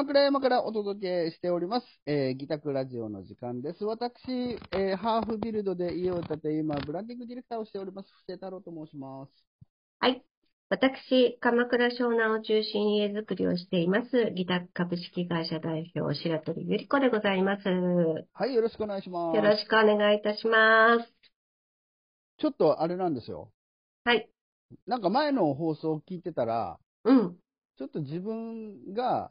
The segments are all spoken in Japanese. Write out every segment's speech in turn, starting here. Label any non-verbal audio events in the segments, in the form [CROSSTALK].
鎌倉山からお届けしております。えー、ギタクラジオの時間です。私、えー、ハーフビルドで家を建て、今、ブランディングディレクターをしております。布施太郎と申します。はい。私、鎌倉湘南を中心に家づくりをしています、ギタ株式会社代表、白鳥ゆり子でございます。よはい、よろしくお願いします。ろしくお願いいたします。ちょっとあれなんですよ。はい。なんか前の放送を聞いてたら、うん。ちょっと自分が、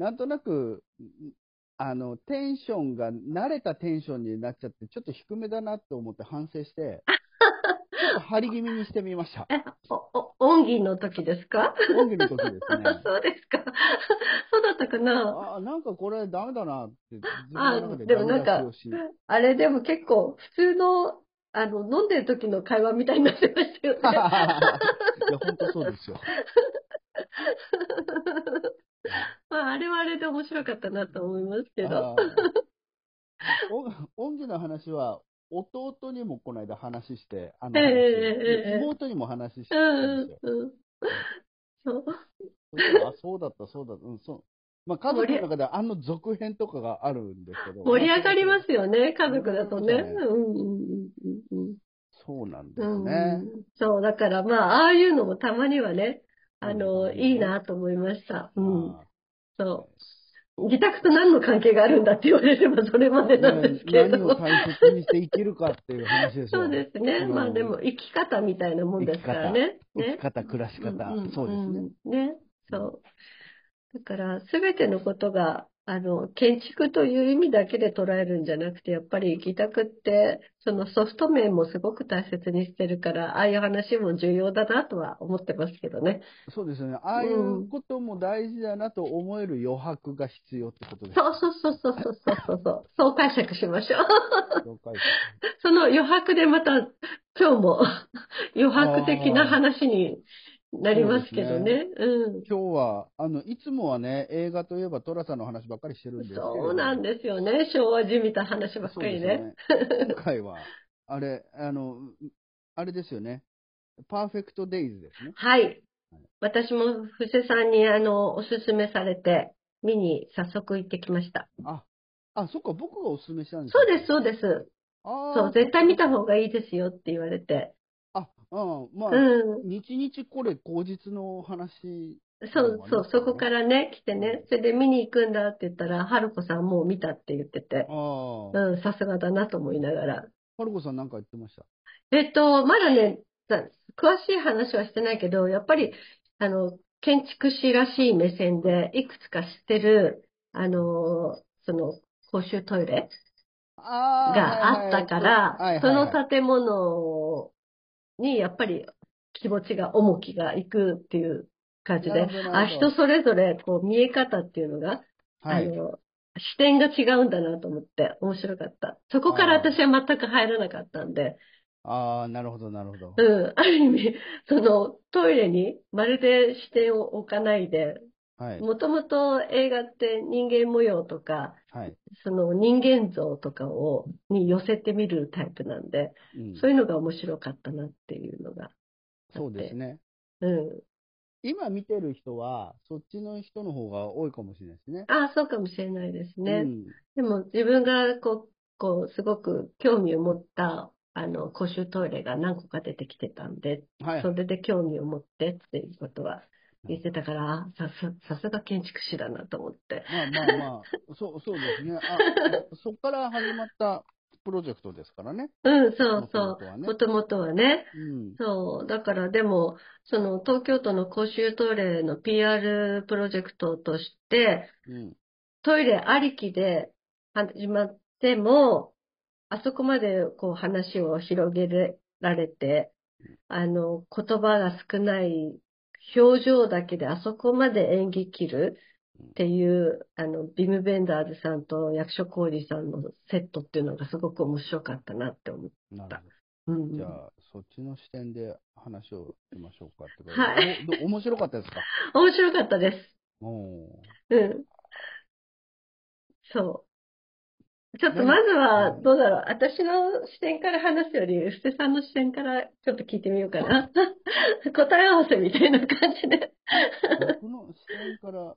なんとなく、んあの、テンションが慣れたテンションになっちゃって、ちょっと低めだなって思って反省して、[LAUGHS] ちょっと張り気味にしてみました。え、お、お、音儀の時ですか？音楽の時ですね。[LAUGHS] そうですか。[LAUGHS] そうだったかなああ、なんかこれダメだなって、あででもなんかあれでも結構普通の、あの、飲んでる時の会話みたいになってましたよいや、ね。本当そうですよ。まあ、あれはあれで面白かったなと思いますけど。[LAUGHS] お音楽の話は、弟にもこの間話して、あの話、ええええ妹にも話してうんたんですよ。うんうん。そう。あ、そうだった、そうだった、うん、そう。まあ、家族の中であの続編とかがあるんですけど。盛り上がりますよね、家族だとね。そうなんですうん。ね。うんそう、だからまあ、ああいうのもたまにはね、あの、うんいいなと思いました。うん。あそう。自宅と何の関係があるんだって言われればそれまでーなんですけれど何をも。大切にして生きるかっていう話ですよそうですね。うんまあでも、生き方みたいなもんですからね。ね。生き方、暮らし方、んんそうですね。うんね。そう。だから、すべてのことが、あの、建築という意味だけで捉えるんじゃなくて、やっぱり自宅って、そのソフト面もすごく大切にしてるから、ああいう話も重要だなとは思ってますけどね。そうですよね。ああいうことも大事だなと思える余白が必要ってことです。そうそうそうそうそうそうそう。[LAUGHS] そう解釈しましょう。そ [LAUGHS] の余白でまた、今日も余白的な話になりますけどね。うん。今日は、あの、いつもはね、映画といえば寅さんの話ばっかりしてるんですけれどもそうなんですよね。昭和じみた話ばっかりね。ね。[LAUGHS] 今回は、あれ、あの、あれですよね。パーフェクトデイズですね。はい。私も布施さんにあの、おすすめされて、見に早速行ってきました。あ、あ、そっか、僕がおすすめしたんですそうです、そうです。あーそう、絶対見た方がいいですよって言われて。あ、うん、まあ、うん。日々これ口実の話。そう、そう、そこからね、来てね、それで見に行くんだって言ったら、春子さんもう見たって言ってて、うん、さすがだなと思いながら。はるこさんなんか言ってました？えっと、まだね、さ詳しい話はしてないけど、やっぱり、あの、建築士らしい目線で、いくつか知ってる、あの、その、公衆トイレあがあったから、そのた建物にやっぱり気持ちが、重きがいくっていう感じで、あ、人それぞれこう見え方っていうのが、はい。あの、視点が違うんだなと思って面白かった。そこから私は全く入らなかったんで、ああ、なるほど、なるほど。うん、ある意味、そのトイレにまるで視点を置かないで、はい。もともと映画って人間模様とか、はい。その人間像とかを、に寄せてみるタイプなんで、うんそういうのが面白かったなっていうのが。そうですね。うん。今見てる人は、そっちの人の方が多いかもしれないですね。ああ、そうかもしれないですね。うんでも自分がこう、こう、すごく興味を持った、あの、公衆トイレが何個か出てきてたんで、はい。それで興味を持ってっていうことは言ってたから、あさす、さすが建築士だなと思って。まあまあまあ、[LAUGHS] そう、そうですね。あ、[LAUGHS] そっから始まったプロジェクトですからね。うん、そうそう。もともとはね。うん。そう。だからでも、その東京都の公衆トイレの PR プロジェクトとして、うん。トイレありきで始まっても、あそこまでこう話を広げられて、あの、言葉が少ない表情だけであそこまで演技切るっていう、あの、ビム・ベンダーズさんと役所広司さんのセットっていうのがすごく面白かったなって思う。なるほう。じゃあ、そっちの視点で話をしましょうかってことではい面白かったですか？面白かったです。うん。そう。ちょっとまずは、どうだろう。私の視点から話すより、布施さんの視点からちょっと聞いてみようかな。[LAUGHS] 答え合わせみたいな感じで。僕の視点から、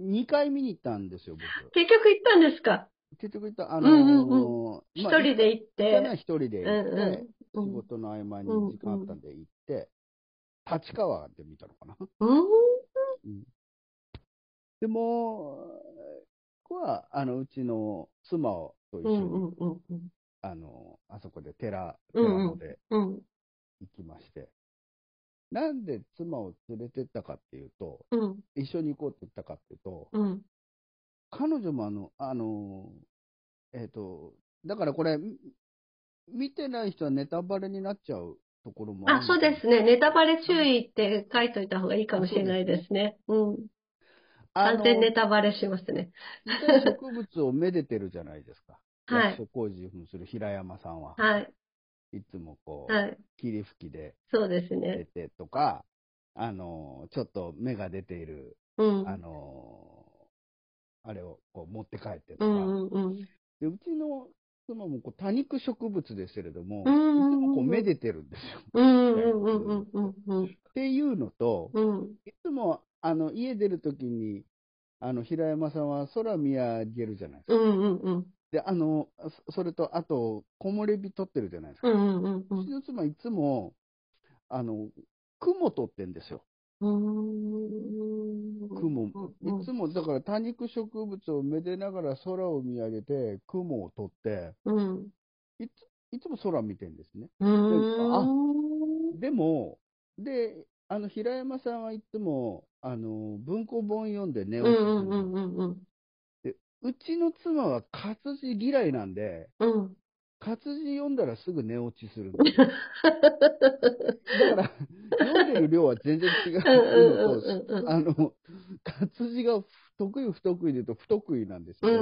2回見に行ったんですよ、僕。結局行ったんですか？結局行った、あうんうんのー一まあ人で行って。一人で行って、うん仕事の合間に時間あったんで行って、立川で見たのかな。うん。うんでも、ここは、あの、うちの妻をと一緒に、うんうんうんうん。あの、あそこで寺、うんうん寺のでうん。行きまして、なんで妻を連れてったかっていうと、うん。一緒に行こうって言ったかっていうと、うん。彼女もあの、あの、えっ、と、だからこれ、み見てない人はネタバレになっちゃうところもあ、るそうですね。ネタバレ注意って書いといた方がいいかもしれないですね。うん。完全ネタバレしますね。植物をめでてるじゃないですか。[LAUGHS] はい役所工事扮する平山さんは。はい。いつもこう、はい。霧吹きでそうです出ね。てとか、あの、ちょっと芽が出ている、うん。あの、あれをこう持って帰ってとか、うんうんうん。でうちの妻もこう多肉植物ですけれども、うんうんうんいつもこうめでてるんですよ。うんうんうんうんうんうん。[LAUGHS] っていうのと、うん。いつもあの家出るときに、あの平山さんは空見上げるじゃないですか。うんうんうん。で、あの、そそれと、あと、木漏れ日撮ってるじゃないですか。うんうんうんううちの妻いつも、あの、雲撮ってんですよ。ん。雲。いうんつも、だから多肉植物をめでながら空を見上げて、雲を撮って、うん。いついつも空見てんですね。うん。でも、で、あの、平山さんはいつも、あの、文庫本読んで寝う落ちするんうんうんうんうん。うちの妻は活字嫌いなんで、うん。活字読んだらすぐ寝落ちするんですよ。だから、読んでる量は全然違うのと、あの、活字が得意不得意で言うと不得意なんですけど、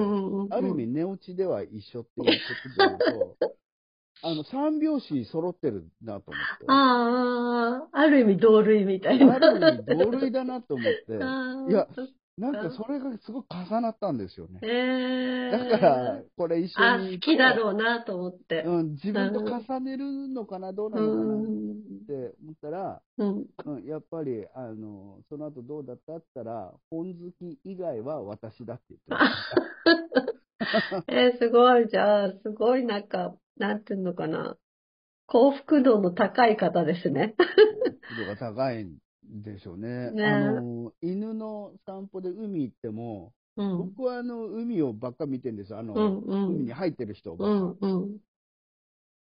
ある意味寝落ちでは一緒っていうことで言うと、あの、三拍子揃ってるなと思って。ああ、ある意味同類みたいな。ある意味同類だなと思って、[LAUGHS] いや、なんかそれがすごい重なったんですよね。えー、だから、これ一緒あ、に。好きだろうなと思って。うん、自分と重ねるのかな、どうなうのかなっん。て思ったら、うん。うん、やっぱり、あの、その後どうだったって言ったら、本好き以外は私だって言ってました。[LAUGHS] えー、すごい。じゃあ、すごいなんか、なんていうのかな。幸福度の高い方ですね。度が高いんでしょうね。ねあの、犬の散歩で海行っても、うん。僕はあの、海をばっか見てるんですよ。あの、うんうん海に入ってる人ばうっか。んうん。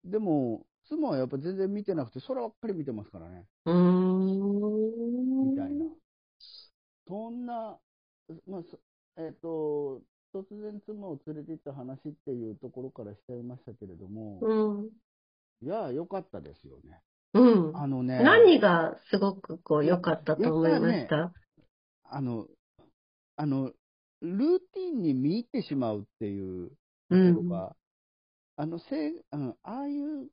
でも、妻はやっぱ全然見てなくて、空ばっかり見てますからね。うーん。みたいな。そんな、まあ、そえっ、と、突然妻を連れて行った話っていうところからしちゃいましたけれども、うん。いや、良かったですよね。うん。あのね、何がすごくこう良かったと思いました？あの、あの、ルーティンに見入ってしまうっていうとうん。ころが、あの、せい、うん、ああいう、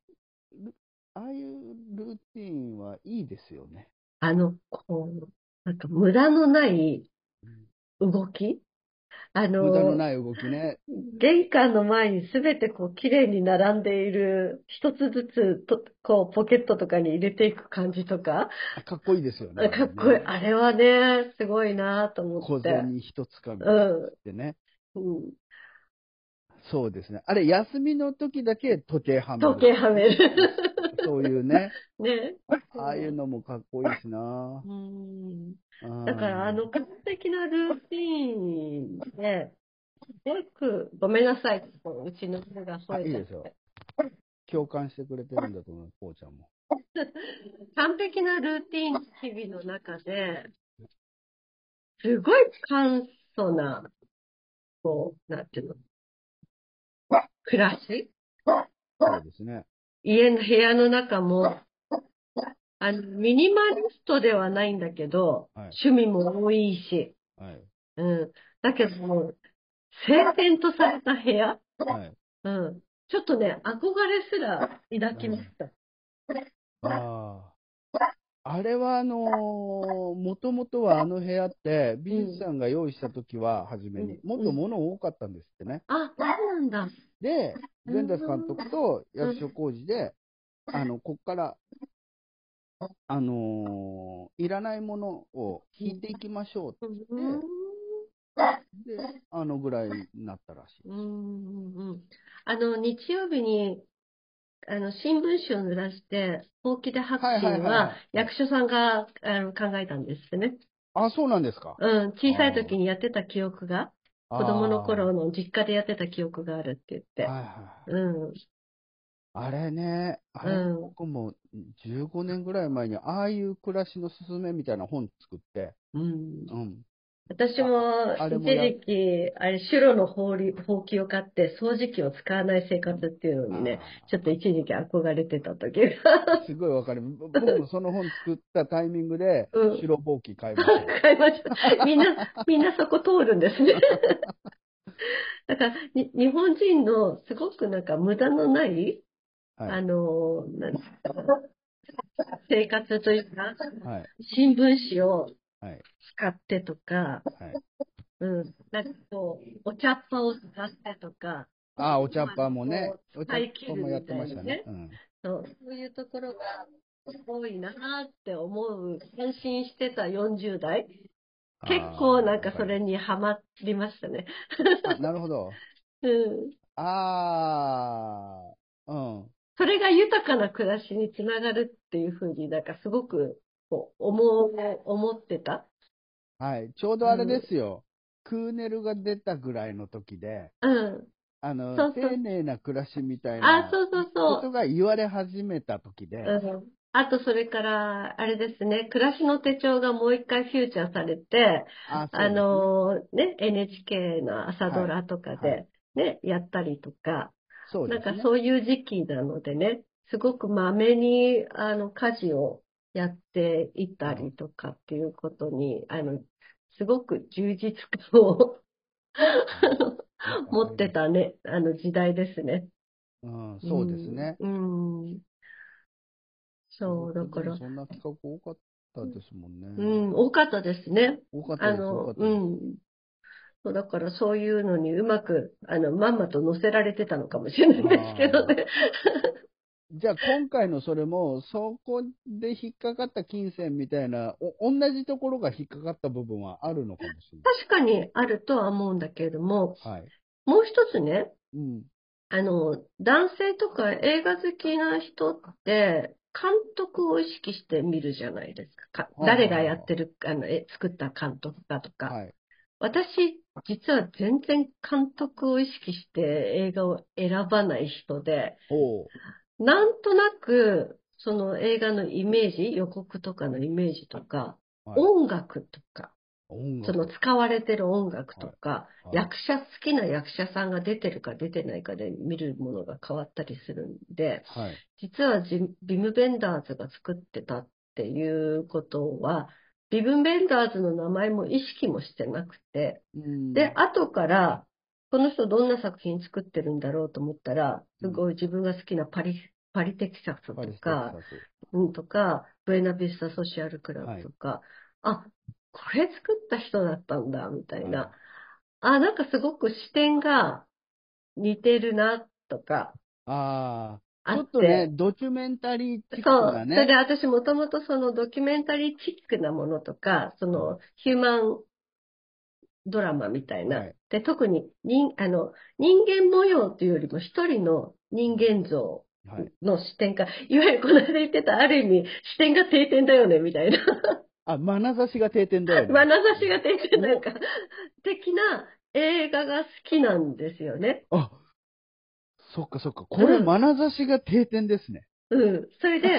ルああいうルーティンはいいですよね。あの、こう、なんか無駄のない動き？あの、無駄のない動きね。玄関の前にすべてこう綺麗に並んでいる、一つずつと、こうポケットとかに入れていく感じとか、かっこいいですよね。かっこいい。あれはね、すごいなと思小って。銭一つかみうん。ってね。うん。そうですね。あれ、休みの時だけ時計はめる。時計はめる。そういうね。[LAUGHS] ね。ああいうのもかっこいいしな。うん。うんだから、あの、完璧なルーティーンで、よく、ごめんなさい、こううちの子があ吠えちゃっいいですよて。共感してくれてるんだと思う、こうちゃんも。[LAUGHS] 完璧なルーティーン日々の中で、すごい簡素な、こう、なんていうの、暮らし？そうですね。家の部屋の中も、あの、ミニマリストではないんだけど、はい趣味も多いし、はい。うん。だけども、整然とされた部屋はい。うん。ちょっとね、憧れすら抱きました。ああ。あれは、あのー、もともとはあの部屋って、美術さんが用意した時は、初めに、うんもっと物多かったんですってね。あ、そうなんだ。で、うん善達監督と役所工事で、あの、こっから、あのーいらないものを引いていきましょうってうん。で、あのぐらいになったらしい。うんうんうん。あの、日曜日に、あの、新聞紙を濡らして、ほうきで吐くシーンはいはいは役所さんがあの考えたんですってね。あ、そうなんですか。うん、小さい時にやってた記憶が、子供の頃あの実家でやってた記憶があるって言って。ーはいはい。うん。あれね、あれ、うん僕も15年ぐらい前に、ああいう暮らしのすすめみたいな本作って、うん。うん。私もあれ一もや時期、あれ、白のほうりほうきを買って、掃除機を使わない生活っていうのにね、ちょっと一時期憧れてた時が [LAUGHS] すごいわかる。僕もその本作ったタイミングでうん、白ぼうき買いましたよ。[LAUGHS] 買いました。みんな、みんなそこ通るんですね。[LAUGHS] だから、に日本人のすごくなんか無駄のない、はい。あの、なんですか生活というか、はい。新聞紙をはい。使ってとか、はい。うん、なんかこう、お茶っ葉を使ってとか、ああ、お茶っ葉もね、お茶っ葉もやってましたね。みうん。そうそういうところが多いなって思う、感心してた40代。結構なんかそれにハマりましたね。あなるほど。[LAUGHS] うん。ああ、うん。それが豊かな暮らしにつながるっていうふうになんかすごくこう思う、思ってた？はい。ちょうどあれですよ。クーネルが出たぐらいの時で、うん。あの、そうそう丁寧な暮らしみたいなあ、そうそうこと。が言われ始めた時で、うん。あとそれから、あれですね、暮らしの手帳がもう一回フューチャーされて、ねあのね、NHK の朝ドラとかはいはでね、やったりとか、そうね。なんかそういう時期なのでね、すごくまめに、あの、家事をやっていったりとかっていうことに、あの、すごく充実感を持ってたね、あの時代ですね。うん、そうですね。うん。うんそう、だから、そんな企画多かったですもんね。うん、多かったですね。多かったです、多あの。うん。そう、だからそういうのにうまく、あの、まんまと乗せられてたのかもしれないですけどね。じゃあ今回のそれも、そこで引っかかった金銭みたいな、お同じところが引っかかった部分はあるのかもしれ確かにあるとは思うんだけれども、ない。はい。もう一つね、うん。あの、男性とか映画好きな人って、監督を意識して見るじゃないですか。か誰がやってる、あの、え作った監督かとか。はい。私、実は全然監督を意識して映画を選ばない人で。なんとなく、その映画のイメージ、予告とかのイメージとか、はい、音楽とか、音その楽。使われてる音楽とか、はい役者、好きな役者さんが出てるか出てないかで見るものが変わったりするんで、はい。実はジビム・ベンダーズが作ってたっていうことは、ビム・ベンダーズの名前も意識もしてなくて、うんで、後から、この人どんな作品作ってるんだろうと思ったら、すごい自分が好きなパリ、パリテキサスとか、うん、とか、ブエナビスタソシアルクラブとか、あ、これ作った人だったんだ、みたいな。はいあ、なんかすごく視点が似てるな、とか、ああ、ちょっとね、て。ドキュメンタリーチックそう。なそれでね。私もともとそのドキュメンタリーチックなものとか、そのヒューマンドラマみたいな。はいで、特に人、あの、人間模様というよりも一人の人間像はい。の視点が、いわゆるこの間言ってたある意味視点が定点だよね、みたいな。あ、眼差しが定点だよね。[LAUGHS] 眼差しが定点なんか、的な映画が好きなんですよね。あ、そっかそっか。これ、うん眼差しが定点ですね。うん。それで、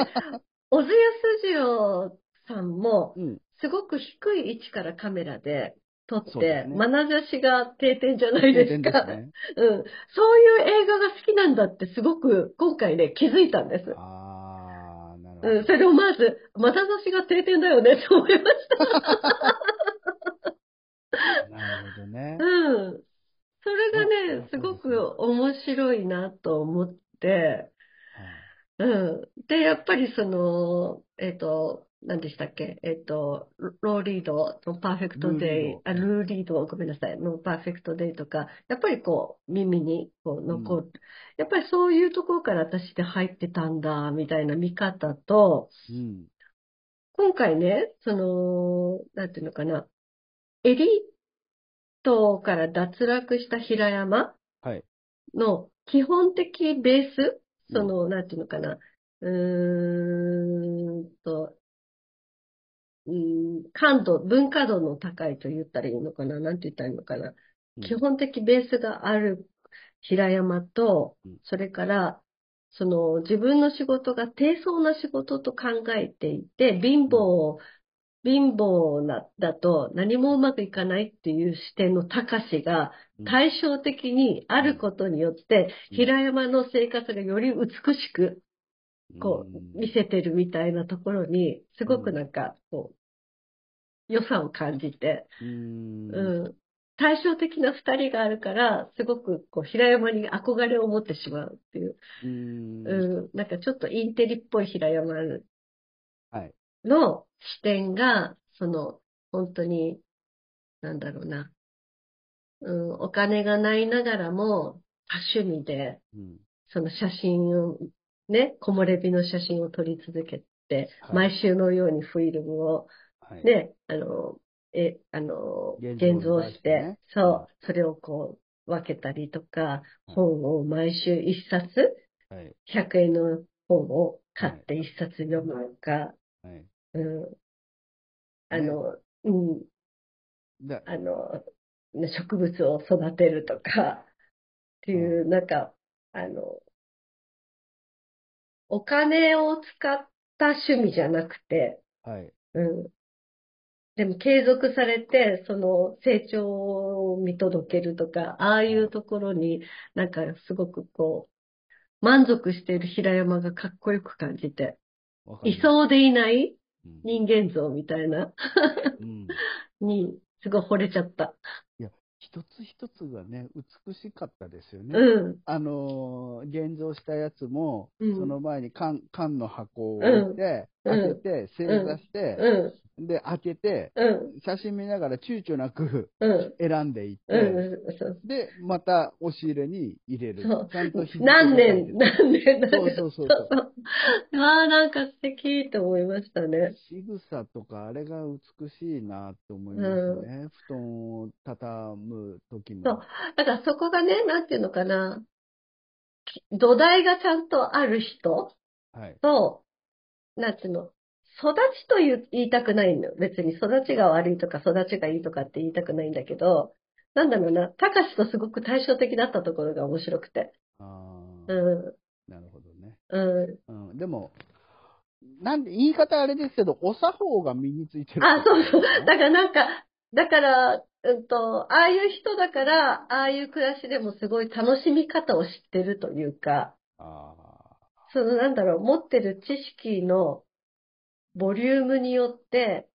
小津安二郎さんも、うん。すごく低い位置からカメラで撮って、ね眼差しが定点じゃない定ですか。すね。うん。そういう映画が好きなんだってすごく今回ね、気づいたんです。ああ、なるほど。うん。それをまず、眼差しが定点だよねって思いました。[LAUGHS] なるほどね。うん。それがうんね、すごく面白いなと思って、うん。で、やっぱりその、えっと、何でしたっけ？えっと、ローリードのパーフェクトデイ、あ、ルーリード、ごめんなさい、のパーフェクトデイとか、やっぱりこう、耳にこう残る。やっぱりそういうところから私で入ってたんだ、みたいな見方と、うん。今回ね、その、なんていうのかな、エリートから脱落した平山はい。の基本的ベース、うんその、なんていうのかな、うーんと、うーん、感度、文化度の高いと言ったらいいのかな、なんて言ったらいいのかな。うん。基本的ベースがある平山とうん、それから、その自分の仕事が低層な仕事と考えていて、貧乏、貧乏な、だと何もうまくいかないっていう視点の高しがうん。対照的にあることによって、うん。平山の生活がより美しく、こう見せてるみたいなところに、すごくなんか、こう、良さを感じて、うん。うん。対照的な二人があるから、すごくこう、平山に憧れを持ってしまうっていう、うん。うん。なんかちょっとインテリっぽい平山はい。の視点が、その、本当に、なんだろうな、うん、お金がないながらも、多趣味で、うん。その写真を、ね、木漏れ日の写真を撮り続けて、はい。毎週のようにフィルムを、はい。ね、あの、え、あの、現像してねて、そう、それをこう、分けたりとか、本を毎週一冊、はい。100円の本を買って一冊読むとか、はい。うん、あの、うん、だあの、ね植物を育てるとか、っていう、なんか、あの、お金を使った趣味じゃなくて、はい。うん。でも継続されて、その成長を見届けるとか、ああいうところになんかすごくこう、満足している平山がかっこよく感じて、いそうでいないうん人間像みたいな、うん [LAUGHS] にすごい惚れちゃった。一つ一つがね、美しかったですよね。うん。あのー現像したやつも、うんその前に缶、缶の箱を置いて、うん開けて、正座して、うん。で、開けて、うん。写真見ながら躊躇なくうん。選んでいって、で、また押し入れに入れる。ちゃんと何年、何年、何年。そうそうそう。ああ、なんか素敵と思いましたね。仕草とか、あれが美しいなって思いますね。布団を畳む時も。そうだからそこがね、なんていうのかな。き土台がちゃんとある人はい。と、なんていうの、育ちと言いたくないのよ。別に育ちが悪いとか育ちがいいとかって言いたくないんだけど、なんだろうな、たかしとすごく対照的だったところが面白くて。ああ、うん、なるほどね。うん。うん、でも、なんで、言い方あれですけど、お作法が身についてる。あ、そうそう。だからなんか、だから、うんと、ああいう人だから、ああいう暮らしでもすごい楽しみ方を知ってるというか、あそのなんだろう、持ってる知識のボリュームによって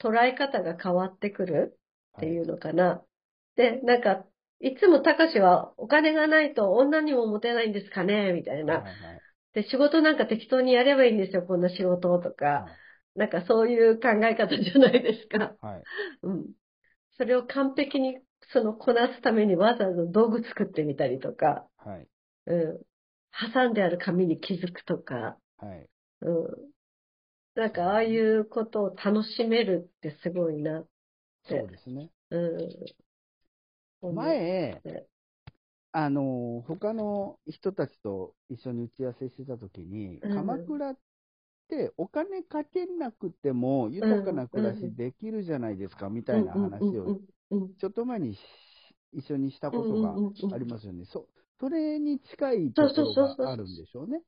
捉え方が変わってくるあ。っていうのかな。で、なんか、いつもたかしはお金がないと女にもモテないんですかねみたいはい。な。はいはいで、仕事なんか適当にやればいいんですよ、こんな仕事とか。なんかそういう考え方じゃないですか。はい。うん。それを完璧にそのこなすためにわざわざ道具作ってみたりとか、はい。うん。挟んである紙に気づくとか、はい。うん。なんかああいうことを楽しめるってすごいな。そうですね。うん。前ね、あの、他の人たちと一緒に打ち合わせしてた時に、うん鎌倉ってお金かけなくても豊かな暮らしできるじゃないですか、みたいな話をちょっと前にし一緒にしたことがありますよね。そそれに近いところがあるんでしょうね。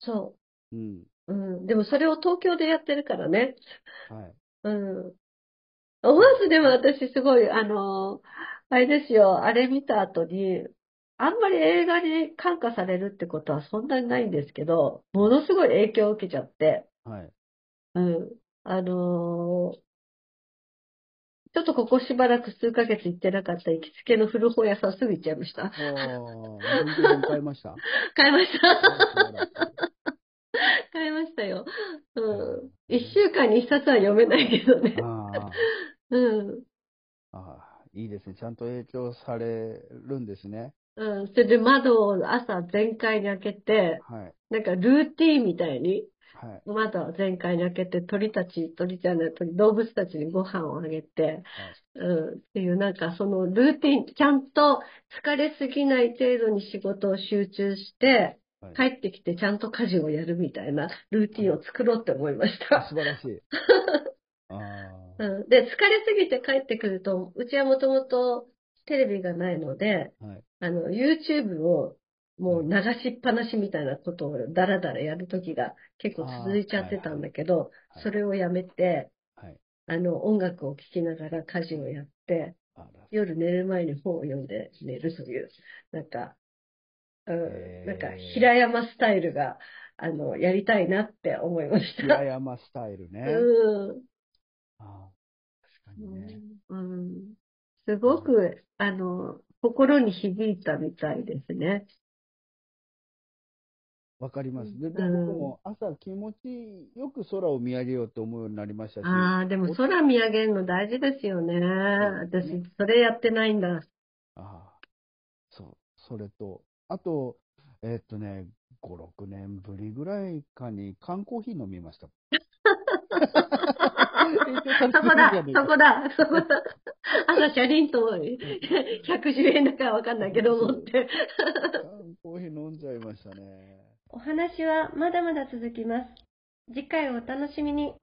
そうん。う。うん。でもそれを東京でやってるからね。はい。うん。思わずでも私すごい、あの、あれですよ、あれ見た後に、あんまり映画に感化されるってことはそんなにないんですけど、ものすごい影響を受けちゃって、はい。うん。あのーちょっとここしばらく数ヶ月行ってなかった行きつけの古本屋さんすぐ行っちゃいました。ああ、買いました？[LAUGHS] 買いましあた。買いましたよ。うん。一週間に一冊は読めないけどね。あうん。あ、ああ、いいですね。ちゃんと影響されるんですね。うん。それで窓を朝全開に開けて、はい。なんかルーティーンみたいに、はい。窓を全開に開けて鳥たち、鳥じゃない、鳥、動物たちにご飯をあげて、うん、っていう、なんかそのルーティン、ちゃんと疲れすぎない程度に仕事を集中して、はい。帰ってきてちゃんと家事をやるみたいなルーティンを作ろうって思いました。あ素晴らしい。[LAUGHS] うん、で、疲れすぎて帰ってくると、うちはもともとテレビがないので、はい。あの、YouTube をもう流しっぱなしみたいなことをダラダラやるときが結構続いちゃってたんだけど、はいそれをやめて、はい。あの、音楽を聴きながら家事をやって。夜寝る前に本を読んで寝るという、なんか、うん、なんか、平山スタイルが、あの、やりたいなって思いました。平山スタイルね。うん。ああ確かにね。うん。すごく、あの、心に響いたみたいですね。わかります。で、僕も朝気持ちよく空を見上げようと思うようになりましたし、ああ、でも空見上げるの大事ですよね。私、それやってないんだ。ああ、そう、それと、あと、えーっとね、5、6年ぶりぐらいかに缶コーヒー飲みました。[LAUGHS] [LAUGHS] そこだ、そこだ、そこだ。[LAUGHS] 朝、チャリンと110円だからわかんないけど、思って。缶コーヒー飲んじゃいましたね。お話はまだまだ続きます。次回お楽しみに。